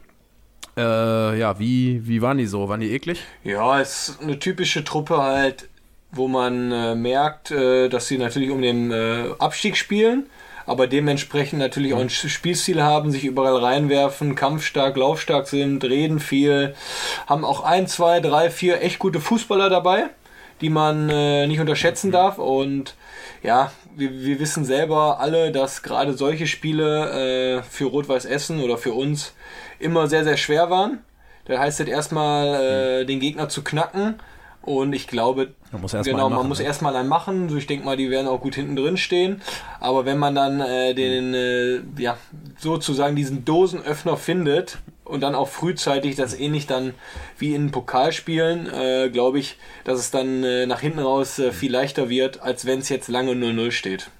[SPEAKER 2] Äh, ja, wie, wie waren die so? Waren die eklig?
[SPEAKER 3] Ja, es ist eine typische Truppe halt, wo man äh, merkt, äh, dass sie natürlich um den äh, Abstieg spielen, aber dementsprechend natürlich auch ein Spielstil haben, sich überall reinwerfen, kampfstark, laufstark sind, reden viel, haben auch ein, zwei, drei, vier echt gute Fußballer dabei, die man äh, nicht unterschätzen darf und ja, wir, wir wissen selber alle, dass gerade solche Spiele äh, für Rot-Weiß Essen oder für uns immer sehr, sehr schwer waren. Da heißt es erstmal, äh, den Gegner zu knacken. Und ich glaube,
[SPEAKER 2] Man muss erst
[SPEAKER 3] genau, man
[SPEAKER 2] machen,
[SPEAKER 3] muss
[SPEAKER 2] ne?
[SPEAKER 3] erstmal einen machen. So, ich denke mal, die werden auch gut hinten drin stehen. Aber wenn man dann äh, den, äh, ja, sozusagen diesen Dosenöffner findet und dann auch frühzeitig das ähnlich dann wie in Pokalspielen, äh, glaube ich, dass es dann äh, nach hinten raus äh, viel leichter wird, als wenn es jetzt lange 0-0 steht.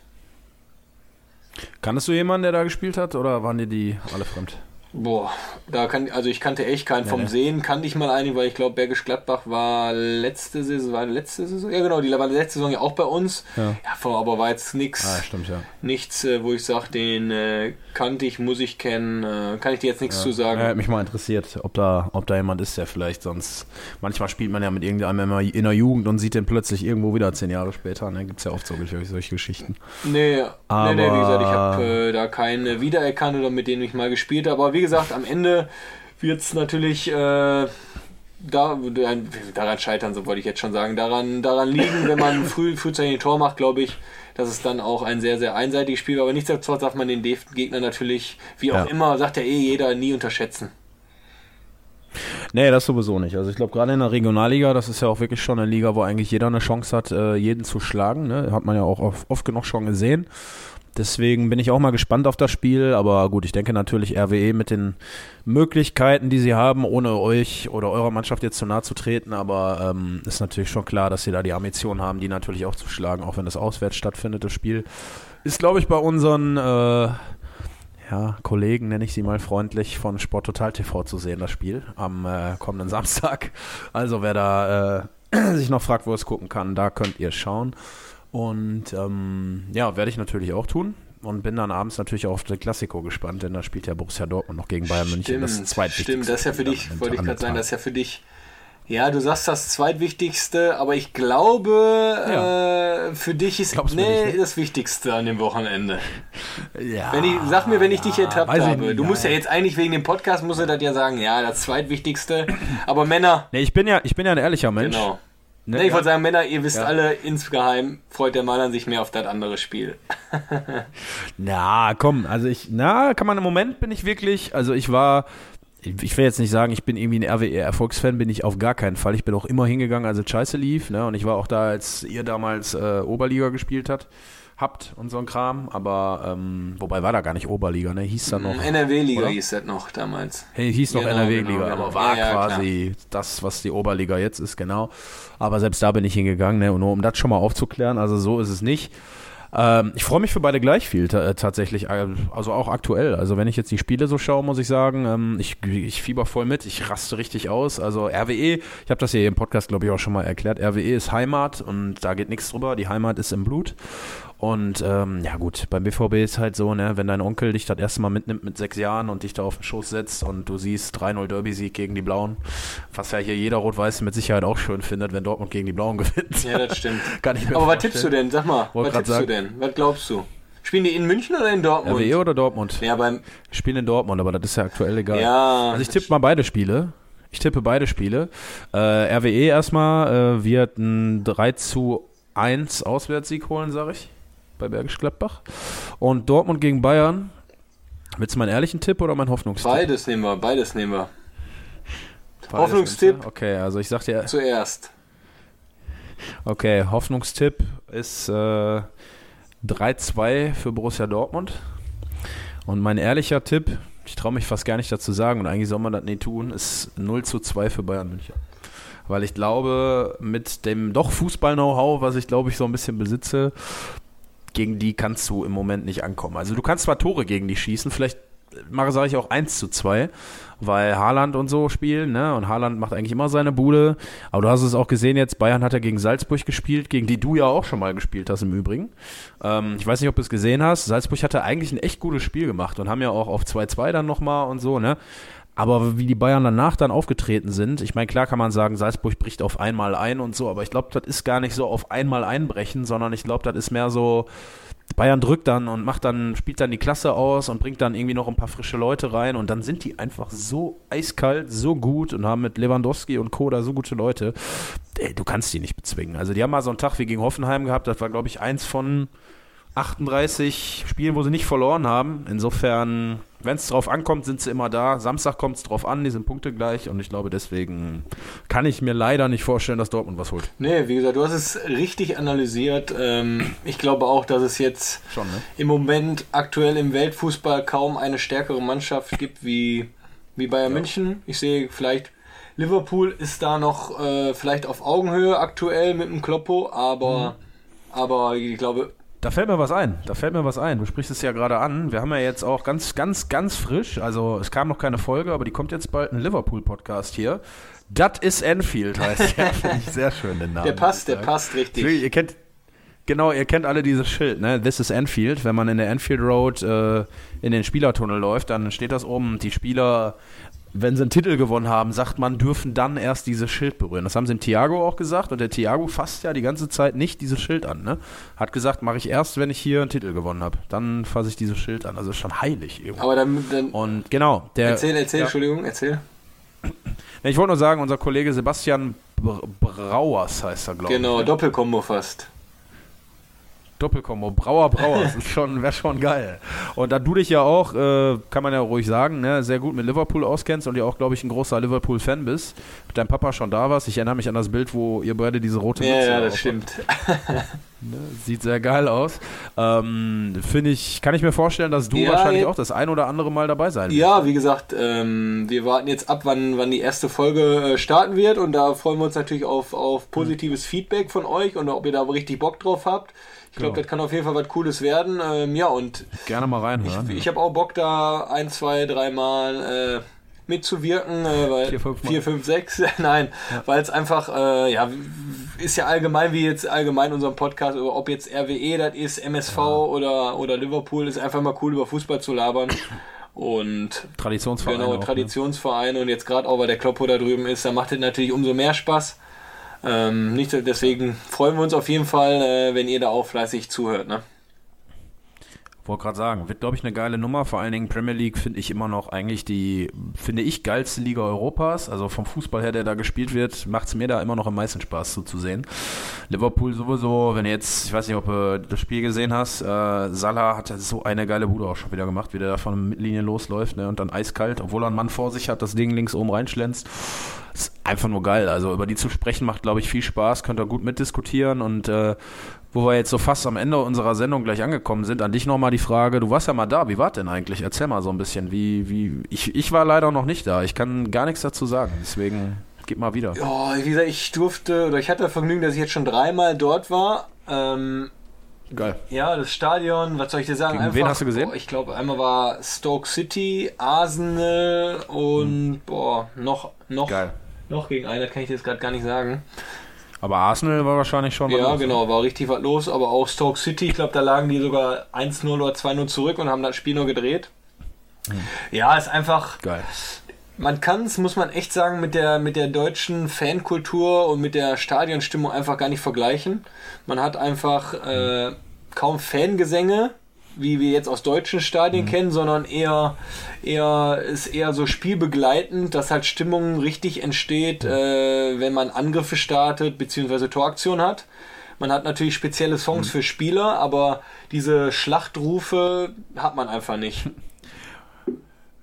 [SPEAKER 2] Kanntest du jemanden, der da gespielt hat oder waren dir die alle fremd?
[SPEAKER 3] Boah, da kann, also ich kannte echt keinen vom
[SPEAKER 2] ne.
[SPEAKER 3] Sehen, kannte ich mal einen, weil ich glaube, Bergisch Gladbach war letzte Saison, war letzte Saison, ja genau, die war letzte Saison ja auch bei uns.
[SPEAKER 2] Ja.
[SPEAKER 3] Ja, aber war jetzt nix,
[SPEAKER 2] Ah, stimmt, ja.
[SPEAKER 3] nichts, äh, wo ich sage, den äh, kannte ich, muss ich kennen, äh, kann ich dir jetzt nichts zu sagen.
[SPEAKER 2] Ja, mich mal interessiert, ob da, ob da jemand ist, der vielleicht sonst. Manchmal spielt man ja mit irgendeinem immer in der Jugend und sieht den plötzlich irgendwo wieder zehn Jahre später. Ne? Gibt es ja oft solche, solche Geschichten.
[SPEAKER 3] Nee, nee,
[SPEAKER 2] Aber-
[SPEAKER 3] nee, wie gesagt, ich habe äh, da keinen wiedererkannt oder mit denen ich mal gespielt habe. Aber wie gesagt, am Ende wird es natürlich äh, da, daran scheitern, so wollte ich jetzt schon sagen. Daran, daran liegen, wenn man früh, frühzeitig ein Tor macht, glaube ich, dass es dann auch ein sehr, sehr einseitiges Spiel war. Aber nichtsdestotrotz darf man den Gegner natürlich, wie auch
[SPEAKER 2] Ja.
[SPEAKER 3] immer, sagt ja eh jeder, nie unterschätzen.
[SPEAKER 2] Nee, das sowieso nicht. Also ich glaube, gerade in der Regionalliga, das ist ja auch wirklich schon eine Liga, wo eigentlich jeder eine Chance hat, äh, jeden zu schlagen. Ne? Hat man ja auch oft genug schon gesehen. Deswegen bin ich auch mal gespannt auf das Spiel. Aber gut, ich denke natürlich RWE mit den Möglichkeiten, die sie haben, ohne euch oder eurer Mannschaft jetzt zu nahe zu treten. Aber ähm, ist natürlich schon klar, dass sie da die Ambition haben, die natürlich auch zu schlagen, auch wenn das auswärts stattfindet, das Spiel. Ist, glaube ich, bei unseren äh, ja, Kollegen, nenne ich sie mal freundlich, von Sport Total TV zu sehen, das Spiel am äh, kommenden Samstag. Also wer da äh, sich noch fragt, wo es gucken kann, da könnt ihr schauen. Und ähm, ja, werde ich natürlich auch tun. Und bin dann abends natürlich auch auf den Klassiko gespannt, denn da spielt ja Borussia Dortmund noch gegen Bayern München. das ist zweitwichtigste
[SPEAKER 3] stimmt, das ist ja für dich, wollte ich gerade sagen, das ist ja für dich. Ja, du sagst das zweitwichtigste, aber ich glaube, äh, für dich ist
[SPEAKER 2] Glaubst
[SPEAKER 3] nee,
[SPEAKER 2] nicht, ne?
[SPEAKER 3] das Wichtigste an dem Wochenende.
[SPEAKER 2] ja,
[SPEAKER 3] Wenn ich, sag mir, wenn ich dich ertappt habe.
[SPEAKER 2] nicht,
[SPEAKER 3] du musst ja
[SPEAKER 2] ja.
[SPEAKER 3] jetzt eigentlich wegen dem Podcast, musst du das ja sagen, ja, das zweitwichtigste. Aber Männer,
[SPEAKER 2] Nee, ich bin ja, ich bin ja ein ehrlicher Mensch.
[SPEAKER 3] genau.
[SPEAKER 2] Ne,
[SPEAKER 3] Nee, ich
[SPEAKER 2] ja.
[SPEAKER 3] wollte sagen, Männer, ihr wisst
[SPEAKER 2] Ja.
[SPEAKER 3] alle, insgeheim freut der Mann sich mehr auf das andere Spiel.
[SPEAKER 2] Na, komm, also ich, na, kann man im Moment bin ich wirklich, also ich war, ich will jetzt nicht sagen, ich bin irgendwie ein RWE-Erfolgsfan, bin ich auf gar keinen Fall. Ich bin auch immer hingegangen, als es scheiße lief, ne, und ich war auch da, als ihr damals äh, Oberliga gespielt hat, habt und so ein Kram, aber, ähm, wobei war da gar nicht Oberliga, ne, hieß da noch.
[SPEAKER 3] NRW-Liga hieß das noch damals.
[SPEAKER 2] Hey, hieß noch
[SPEAKER 3] Genau,
[SPEAKER 2] NRW-Liga,
[SPEAKER 3] genau, genau.
[SPEAKER 2] aber war
[SPEAKER 3] Ja,
[SPEAKER 2] quasi das, was die Oberliga jetzt ist, genau. Aber selbst da bin ich hingegangen, ne? Und nur um das schon mal aufzuklären, also so ist es nicht. Ähm, ich freue mich für beide gleich viel äh, tatsächlich, äh, also auch aktuell. Also wenn ich jetzt die Spiele so schaue, muss ich sagen, ähm, ich, ich fieber voll mit, ich raste richtig aus. Also RWE, ich habe das hier im Podcast, glaube ich, auch schon mal erklärt, RWE ist Heimat und da geht nichts drüber, die Heimat ist im Blut. Und ähm, ja gut, beim BVB ist halt so, ne, wenn dein Onkel dich das erste Mal mitnimmt mit sechs Jahren und dich da auf den Schoß setzt und du siehst 3-0 Derby-Sieg gegen die Blauen, was ja hier jeder Rot-Weiß mit Sicherheit auch schön findet, wenn Dortmund gegen die Blauen gewinnt.
[SPEAKER 3] Ja, das stimmt.
[SPEAKER 2] Kann ich mir
[SPEAKER 3] Aber was tippst du denn? Sag mal,
[SPEAKER 2] Wollte
[SPEAKER 3] was tippst du denn? Was glaubst du? Spielen die in München oder in Dortmund?
[SPEAKER 2] RWE oder Dortmund?
[SPEAKER 3] Ja, beim.
[SPEAKER 2] Ich spiele in Dortmund, aber das ist ja aktuell egal.
[SPEAKER 3] Ja.
[SPEAKER 2] Also ich tippe mal beide Spiele. Ich tippe beide Spiele. Äh, RWE erstmal äh, wird ein 3 zu 1 Auswärtssieg holen, sage ich, bei Bergisch Gladbach. Und Dortmund gegen Bayern. Willst du meinen ehrlichen Tipp oder meinen Hoffnungstipp?
[SPEAKER 3] Beides nehmen wir, beides nehmen wir.
[SPEAKER 2] Beides,
[SPEAKER 3] Hoffnungstipp.
[SPEAKER 2] Okay, also ich sag dir,
[SPEAKER 3] Zuerst.
[SPEAKER 2] okay, Hoffnungstipp ist äh, 3-2 für Borussia Dortmund. Und mein ehrlicher Tipp, ich traue mich fast gar nicht dazu sagen und eigentlich soll man das nicht tun, ist 0 zu 2 für Bayern München. weil ich glaube, mit dem doch Fußball-Know-how, was ich glaube ich so ein bisschen besitze, gegen die kannst du im Moment nicht ankommen. Also du kannst zwar Tore gegen die schießen, vielleicht mache sage ich auch 1 zu 2, weil Haaland und so spielen, ne? Und Haaland macht eigentlich immer seine Bude. Aber du hast es auch gesehen jetzt, Bayern hat ja gegen Salzburg gespielt, gegen die du ja auch schon mal gespielt hast im Übrigen. Ähm, ich weiß nicht, ob du es gesehen hast. Salzburg hatte eigentlich ein echt gutes Spiel gemacht und haben ja auch auf 2-2 dann nochmal und so, ne? Aber wie die Bayern danach dann aufgetreten sind, ich meine, klar kann man sagen, Salzburg bricht auf einmal ein und so, aber ich glaube, das ist gar nicht so auf einmal einbrechen, sondern ich glaube, das ist mehr so, Bayern drückt dann und macht dann, spielt dann die Klasse aus und bringt dann irgendwie noch ein paar frische Leute rein und dann sind die einfach so eiskalt, so gut und haben mit Lewandowski und Co. da so gute Leute. Ey, du kannst die nicht bezwingen. Also die haben mal so einen Tag wie gegen Hoffenheim gehabt, das war glaube ich eins von 38 Spielen, wo sie nicht verloren haben. Insofern, wenn es drauf ankommt, sind sie immer da. Samstag kommt es drauf an, die sind Punkte gleich und ich glaube, deswegen kann ich mir leider nicht vorstellen, dass Dortmund was holt.
[SPEAKER 3] Nee, wie gesagt, du hast es richtig analysiert. Ähm, ich glaube auch, dass es jetzt
[SPEAKER 2] Schon, ne?
[SPEAKER 3] im Moment aktuell im Weltfußball kaum eine stärkere Mannschaft gibt wie, wie Bayern München. Ich sehe vielleicht. Liverpool ist da noch äh, vielleicht auf Augenhöhe aktuell mit dem Kloppo, aber, aber ich glaube,
[SPEAKER 2] Da fällt mir was ein. Da fällt mir was ein. Du sprichst es ja gerade an. Wir haben ja jetzt auch ganz, ganz, ganz frisch, also es kam noch keine Folge, aber die kommt jetzt bald ein Liverpool-Podcast hier. Das ist Enfield, heißt ja. Finde ich sehr schön, den Namen.
[SPEAKER 3] der passt, der passt richtig.
[SPEAKER 2] Ihr kennt, genau, ihr kennt alle dieses Schild, ne? This is Enfield. Wenn man in der Enfield Road äh, in den Spielertunnel läuft, dann steht das oben. Die Spieler, wenn sie einen Titel gewonnen haben, sagt man, dürfen dann erst dieses Schild berühren. Das haben sie dem Thiago auch gesagt und der Thiago fasst ja die ganze Zeit nicht dieses Schild an, ne? Hat gesagt, mache ich erst, wenn ich hier einen Titel gewonnen habe. Dann fasse ich dieses Schild an. Also ist schon heilig irgendwie.
[SPEAKER 3] Aber dann, dann
[SPEAKER 2] Und genau, der.
[SPEAKER 3] erzähl, erzähl,
[SPEAKER 2] ja.
[SPEAKER 3] Entschuldigung, erzähl.
[SPEAKER 2] Ich wollte nur sagen, unser Kollege Sebastian Br- Brauers heißt er, glaube ich.
[SPEAKER 3] Genau,
[SPEAKER 2] ne?
[SPEAKER 3] Doppelkombo fast.
[SPEAKER 2] Doppelkombo, Brauer, Brauer, das ist schon, wäre schon geil. Und da du dich ja auch, äh, kann man ja ruhig sagen, ne, sehr gut mit Liverpool auskennst und ja auch, glaube ich, ein großer Liverpool-Fan bist, mit deinem Papa schon da warst. Ich erinnere mich an das Bild, wo ihr beide diese rote
[SPEAKER 3] Ja,
[SPEAKER 2] Mütze
[SPEAKER 3] ja, das
[SPEAKER 2] auf-
[SPEAKER 3] stimmt.
[SPEAKER 2] Ne, sieht sehr geil aus. Ähm, Finde ich, kann ich mir vorstellen, dass du
[SPEAKER 3] Ja,
[SPEAKER 2] wahrscheinlich
[SPEAKER 3] ja.
[SPEAKER 2] auch das ein oder andere Mal dabei sein wirst.
[SPEAKER 3] Ja, wie gesagt, ähm, wir warten jetzt ab, wann, wann die erste Folge äh, starten wird und da freuen wir uns natürlich auf, auf positives Feedback von euch und ob ihr da richtig Bock drauf habt. Ich glaube,
[SPEAKER 2] Genau.
[SPEAKER 3] das kann auf jeden Fall was Cooles werden. Ähm, ja, und
[SPEAKER 2] Gerne mal reinhören.
[SPEAKER 3] ich habe auch Bock, da ein, zwei, dreimal äh, mitzuwirken, äh, weil
[SPEAKER 2] Vier, fünf Mal.
[SPEAKER 3] vier, fünf, sechs, nein, weil es einfach, äh, ja, ist ja allgemein wie jetzt allgemein unserem Podcast, ob jetzt RWE das ist, MSV oder, oder Liverpool, ist einfach mal cool über Fußball zu labern. Und
[SPEAKER 2] Traditionsverein.
[SPEAKER 3] genau,
[SPEAKER 2] auch, ne?
[SPEAKER 3] Traditionsverein und jetzt gerade auch, weil der Kloppo da drüben ist, da macht es natürlich umso mehr Spaß. Ähm, nicht, deswegen freuen wir uns auf jeden Fall, äh, wenn ihr da auch fleißig zuhört. Ne?
[SPEAKER 2] Wollte gerade sagen, wird glaube ich eine geile Nummer. Vor allen Dingen Premier League finde ich immer noch eigentlich die, finde ich, geilste Liga Europas. Also vom Fußball her, der da gespielt wird, macht es mir da immer noch am meisten Spaß zuzusehen. Liverpool sowieso, wenn jetzt, ich weiß nicht, ob du das Spiel gesehen hast, äh, Salah hat so eine geile Bude auch schon wieder gemacht, wie der da von der Mittellinie losläuft ne, und dann eiskalt, obwohl er einen Mann vor sich hat, das Ding links oben reinschlänzt. Ist einfach nur geil. Also über die zu sprechen macht, glaube ich, viel Spaß. Könnt ihr gut mitdiskutieren und äh, wo wir jetzt so fast am Ende unserer Sendung gleich angekommen sind, an dich nochmal die Frage, du warst ja mal da, wie war denn eigentlich? Erzähl mal so ein bisschen, wie, wie, ich, ich war leider noch nicht da, ich kann gar nichts dazu sagen, deswegen gib mal wieder.
[SPEAKER 3] Ja, wie gesagt, ich durfte, oder ich hatte das Vergnügen, dass ich jetzt schon dreimal dort war. Ähm,
[SPEAKER 2] Geil.
[SPEAKER 3] ja, das Stadion, was soll ich dir sagen?
[SPEAKER 2] Gegen wen hast du gesehen?
[SPEAKER 3] Boah, ich glaube, einmal war Stoke City, Arsenal und boah, noch, noch,
[SPEAKER 2] Geil.
[SPEAKER 3] noch gegen einer kann ich dir jetzt gerade gar nicht sagen.
[SPEAKER 2] Aber Arsenal war wahrscheinlich schon
[SPEAKER 3] Ja, genau, war richtig was los, aber auch Stoke City, ich glaube, da lagen die sogar 1-0 oder 2-0 zurück und haben das Spiel nur gedreht. Ja, ist einfach,
[SPEAKER 2] Geil.
[SPEAKER 3] man kann es, muss man echt sagen, mit der, mit der deutschen Fankultur und mit der Stadionstimmung einfach gar nicht vergleichen. Man hat einfach äh, kaum Fangesänge, wie wir jetzt aus deutschen Stadien kennen, sondern eher, eher ist eher so spielbegleitend, dass halt Stimmung richtig entsteht, äh, wenn man Angriffe startet bzw. Toraktion hat. Man hat natürlich spezielle Songs für Spieler, aber diese Schlachtrufe hat man einfach nicht.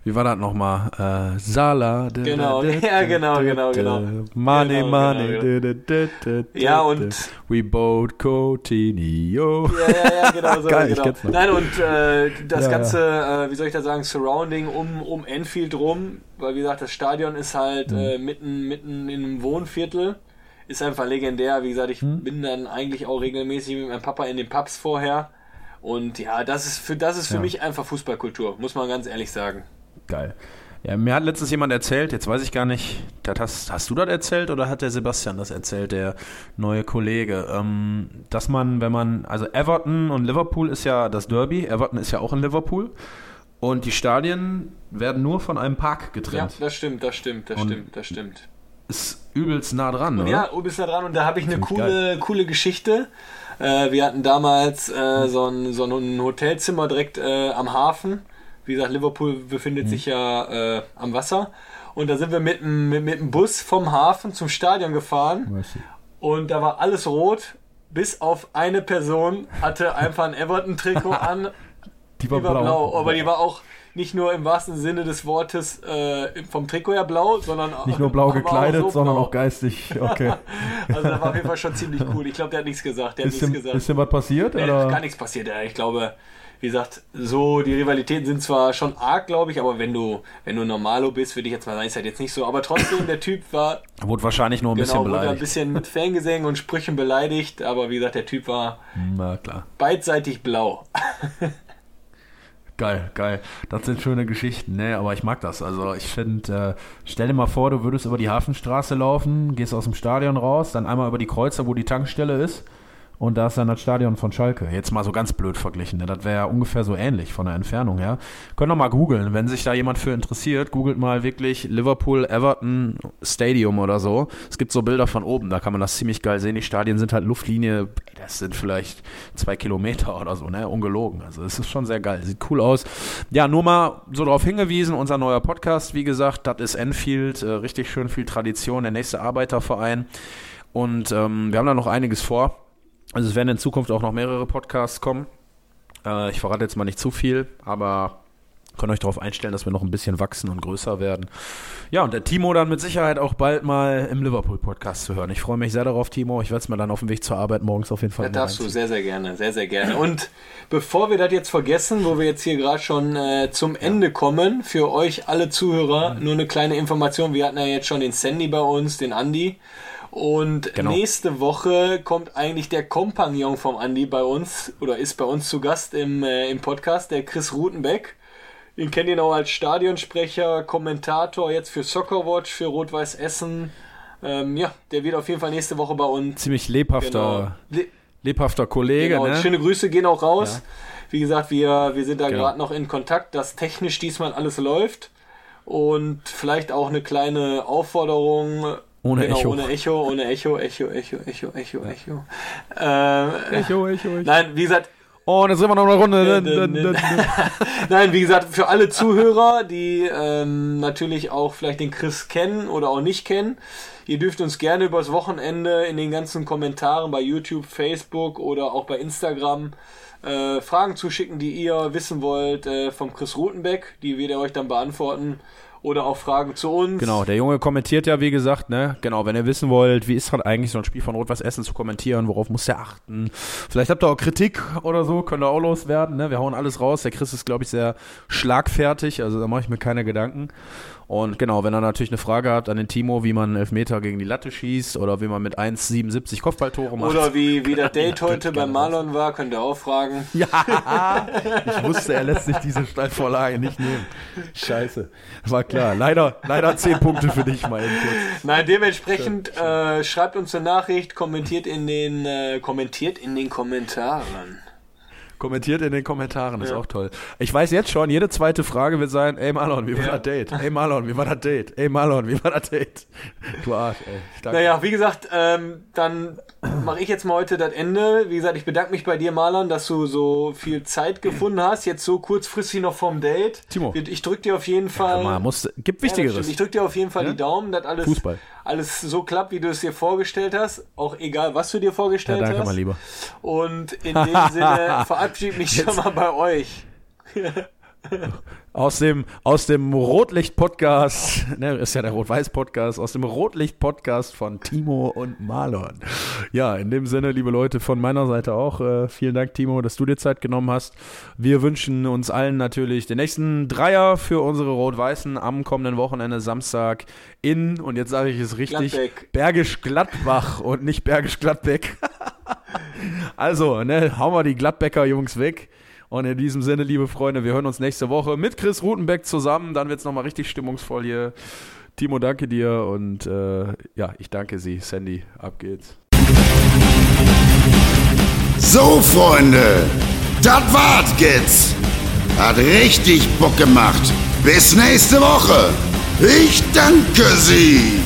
[SPEAKER 2] wie war das nochmal? Äh, Sala.
[SPEAKER 3] Genau, ja, genau, genau, genau.
[SPEAKER 2] Money,
[SPEAKER 3] Genau,
[SPEAKER 2] money.
[SPEAKER 3] genau,
[SPEAKER 2] d-
[SPEAKER 3] Ja, und-
[SPEAKER 2] We boat Coutinho.
[SPEAKER 3] Ja, ja, ja, genau so.
[SPEAKER 2] Geil, ich
[SPEAKER 3] genau. Nein, und äh, das
[SPEAKER 2] Ja,
[SPEAKER 3] ganze, Äh, wie soll ich das sagen, Surrounding um, um Enfield rum, weil wie gesagt, das Stadion ist halt
[SPEAKER 2] Mhm.
[SPEAKER 3] äh, mitten, mitten in einem Wohnviertel. Ist einfach legendär. Wie gesagt, ich
[SPEAKER 2] Mhm.
[SPEAKER 3] bin dann eigentlich auch regelmäßig mit meinem Papa in den Pubs vorher. Und ja, das ist für, das ist für
[SPEAKER 2] Ja.
[SPEAKER 3] mich einfach Fußballkultur, muss man ganz ehrlich sagen.
[SPEAKER 2] Geil. Ja, mir hat letztens jemand erzählt, jetzt weiß ich gar nicht, das hast, hast du das erzählt oder hat der Sebastian das erzählt, der neue Kollege, ähm, dass man, wenn man, also Everton und Liverpool ist ja das Derby, Everton ist ja auch in Liverpool und die Stadien werden nur von einem Park
[SPEAKER 3] Ja,
[SPEAKER 2] getrennt.
[SPEAKER 3] das stimmt, das stimmt, das
[SPEAKER 2] Und-
[SPEAKER 3] stimmt, das stimmt.
[SPEAKER 2] Ist übelst nah dran,
[SPEAKER 3] Und
[SPEAKER 2] oder?
[SPEAKER 3] ja, bist da dran und da habe ich eine coole, coole Geschichte. Äh, wir hatten damals äh, so, ein, so ein Hotelzimmer direkt äh, am Hafen. Wie gesagt, Liverpool befindet
[SPEAKER 2] Mhm.
[SPEAKER 3] sich ja äh, am Wasser. Und da sind wir mit dem mit, mit dem Bus vom Hafen zum Stadion gefahren. Und da war alles rot. Bis auf eine Person hatte einfach ein Everton-Trikot an.
[SPEAKER 2] Die war,
[SPEAKER 3] Die war blau. Aber die war auch nicht nur im wahrsten Sinne des Wortes äh, vom Trikot her blau, sondern
[SPEAKER 2] Nicht nur blau gekleidet,
[SPEAKER 3] so
[SPEAKER 2] sondern
[SPEAKER 3] blau.
[SPEAKER 2] auch geistig. Okay.
[SPEAKER 3] Also da war auf jeden Fall schon ziemlich cool. Ich glaube, der hat nichts gesagt. Der
[SPEAKER 2] Ist
[SPEAKER 3] nichts
[SPEAKER 2] dem,
[SPEAKER 3] gesagt.
[SPEAKER 2] ist dem was passiert?
[SPEAKER 3] Nee,
[SPEAKER 2] oder?
[SPEAKER 3] gar nichts passiert. Ja. Ich glaube, wie gesagt, so die Rivalitäten sind zwar schon arg, glaube ich, aber wenn du wenn du Normalo bist, würde ich jetzt mal sagen, ist halt jetzt nicht so. Aber trotzdem, der Typ war
[SPEAKER 2] Wurde wahrscheinlich nur ein
[SPEAKER 3] genau
[SPEAKER 2] bisschen
[SPEAKER 3] wurde ein
[SPEAKER 2] beleidigt.
[SPEAKER 3] bisschen mit Fangesängen und Sprüchen beleidigt. Aber wie gesagt, der Typ war
[SPEAKER 2] Na klar.
[SPEAKER 3] beidseitig blau.
[SPEAKER 2] Geil, geil. Das sind schöne Geschichten, ne? Aber ich mag das. Also ich finde, äh, stell dir mal vor, du würdest über die Hafenstraße laufen, gehst aus dem Stadion raus, dann einmal über die Kreuzer, wo die Tankstelle ist. Und da ist dann das Stadion von Schalke. Jetzt mal so ganz blöd verglichen. Ne? Das wäre ja ungefähr so ähnlich von der Entfernung her. Könnt ihr mal googeln, wenn sich da jemand für interessiert. Googelt mal wirklich Liverpool Everton Stadium oder so. Es gibt so Bilder von oben, da kann man das ziemlich geil sehen. Die Stadien sind halt Luftlinie, das sind vielleicht zwei Kilometer oder so, ne? Ungelogen. Also es ist schon sehr geil. Sieht cool aus. Ja, nur mal so darauf hingewiesen, unser neuer Podcast, wie gesagt, das ist Enfield. Äh, richtig schön viel Tradition, der nächste Arbeiterverein. Und ähm, wir haben da noch einiges vor. Also es werden in Zukunft auch noch mehrere Podcasts kommen. Äh, ich verrate jetzt mal nicht zu viel, aber könnt euch darauf einstellen, dass wir noch ein bisschen wachsen und größer werden. Ja, und der Timo dann mit Sicherheit auch bald mal im Liverpool-Podcast zu hören. Ich freue mich sehr darauf, Timo. Ich werde es mir dann auf dem Weg zur Arbeit morgens auf jeden Fall
[SPEAKER 3] Das
[SPEAKER 2] mal
[SPEAKER 3] darfst du sehr, sehr gerne, sehr, sehr gerne. Und bevor wir das jetzt vergessen, wo wir jetzt hier gerade schon äh, zum Ende kommen, für euch alle Zuhörer, nur eine kleine Information. Wir hatten ja jetzt schon den Sandy bei uns, den Andi. Und
[SPEAKER 2] Genau.
[SPEAKER 3] nächste Woche kommt eigentlich der Kompagnon vom Andi bei uns oder ist bei uns zu Gast im, äh, im Podcast, der Chris Rutenbeck. Den kennt ihr auch als Stadionsprecher, Kommentator jetzt für Soccerwatch, für Rot-Weiß Essen. Ähm, ja, der wird auf jeden Fall nächste Woche bei uns.
[SPEAKER 2] Ziemlich lebhafter,
[SPEAKER 3] Genau. Le-
[SPEAKER 2] lebhafter Kollege,
[SPEAKER 3] Genau,
[SPEAKER 2] ne?
[SPEAKER 3] schöne Grüße gehen auch raus. Wie gesagt, wir, wir sind da
[SPEAKER 2] Genau.
[SPEAKER 3] gerade noch in Kontakt, dass technisch diesmal alles läuft. Und vielleicht auch eine kleine Aufforderung.
[SPEAKER 2] Ohne
[SPEAKER 3] genau,
[SPEAKER 2] Echo.
[SPEAKER 3] Ohne Echo, ohne Echo, Echo, Echo, Echo, Echo, Echo. Ähm,
[SPEAKER 2] Echo, Echo, Echo.
[SPEAKER 3] nein, wie gesagt,
[SPEAKER 2] Oh, und jetzt sind wir noch eine Runde.
[SPEAKER 3] Dun, dun, dun. Nein, wie gesagt, für alle Zuhörer, die ähm, natürlich auch vielleicht den Chris kennen oder auch nicht kennen, ihr dürft uns gerne übers Wochenende in den ganzen Kommentaren bei YouTube, Facebook oder auch bei Instagram äh, Fragen zuschicken, die ihr wissen wollt äh, vom Chris Rutenbeck. Die wird er euch dann beantworten. Oder auch Fragen zu uns.
[SPEAKER 2] Genau, der Junge kommentiert ja, wie gesagt, ne? Genau, wenn ihr wissen wollt, wie ist halt eigentlich so ein Spiel von Rot-Weiß Essen zu kommentieren, worauf muss der achten? Vielleicht habt ihr auch Kritik oder so, könnt ihr auch loswerden, ne? Wir hauen alles raus. Der Chris ist, glaube ich, sehr schlagfertig, also da mache ich mir keine Gedanken. Und genau, wenn er natürlich eine Frage hat an den Timo, wie man Elfmeter gegen die Latte schießt oder wie man mit 1,77 Kopfballtore macht.
[SPEAKER 3] Oder wie, wie das Date heute bei
[SPEAKER 2] gerne
[SPEAKER 3] Marlon war, könnt ihr auch fragen.
[SPEAKER 2] Ja, ich wusste, er lässt sich diese Steilvorlage nicht nehmen. Scheiße. War klar. Leider, leider 10 Punkte für dich mal eben kurz.
[SPEAKER 3] Nein, dementsprechend äh, schreibt uns eine Nachricht, kommentiert in den äh, kommentiert in den Kommentaren.
[SPEAKER 2] Kommentiert in den Kommentaren, ist
[SPEAKER 3] Ja.
[SPEAKER 2] auch toll. Ich weiß jetzt schon, jede zweite Frage wird sein, ey Marlon, wie war
[SPEAKER 3] Ja.
[SPEAKER 2] das Date? Ey Marlon, wie war das Date? Ey Marlon, wie war das Date? Du Arsch, ey. Danke.
[SPEAKER 3] Naja, wie gesagt, ähm, dann mache ich jetzt mal heute das Ende. Wie gesagt, ich bedanke mich bei dir, Marlon, dass du so viel Zeit gefunden hast. Jetzt so kurzfristig noch vom Date.
[SPEAKER 2] Timo.
[SPEAKER 3] Ich drücke dir auf jeden Fall.
[SPEAKER 2] Man muss, gibt
[SPEAKER 3] Ja,
[SPEAKER 2] Wichtigeres.
[SPEAKER 3] ich drücke dir auf jeden Fall die Daumen, dass alles,
[SPEAKER 2] Fußball.
[SPEAKER 3] Alles so klappt, wie du es dir vorgestellt hast. Auch egal, was du dir
[SPEAKER 2] ja,
[SPEAKER 3] vorgestellt
[SPEAKER 2] danke,
[SPEAKER 3] hast.
[SPEAKER 2] mein Lieber.
[SPEAKER 3] Und in dem Sinne verabschiede mich schon mal bei euch.
[SPEAKER 2] aus dem, aus dem Rotlicht-Podcast, ne, ist ja der Rot-Weiß-Podcast, aus dem Rotlicht-Podcast von Timo und Marlon. Ja, in dem Sinne, liebe Leute, von meiner Seite auch, äh, vielen Dank, Timo, dass du dir Zeit genommen hast. Wir wünschen uns allen natürlich den nächsten Dreier für unsere Rot-Weißen am kommenden Wochenende, Samstag in, und jetzt sage ich es richtig,
[SPEAKER 3] Gladbeck.
[SPEAKER 2] Bergisch Gladbach und nicht Bergisch Gladbeck. also, ne, hauen wir die Gladbecker Jungs weg. Und in diesem Sinne, liebe Freunde, wir hören uns nächste Woche mit Chris Rutenbeck zusammen. Dann wird es nochmal richtig stimmungsvoll hier. Timo, danke dir und äh, ja, ich danke Sie. Sandy, ab geht's.
[SPEAKER 1] So, Freunde, das war's jetzt. Hat richtig Bock gemacht. Bis nächste Woche. Ich danke Sie.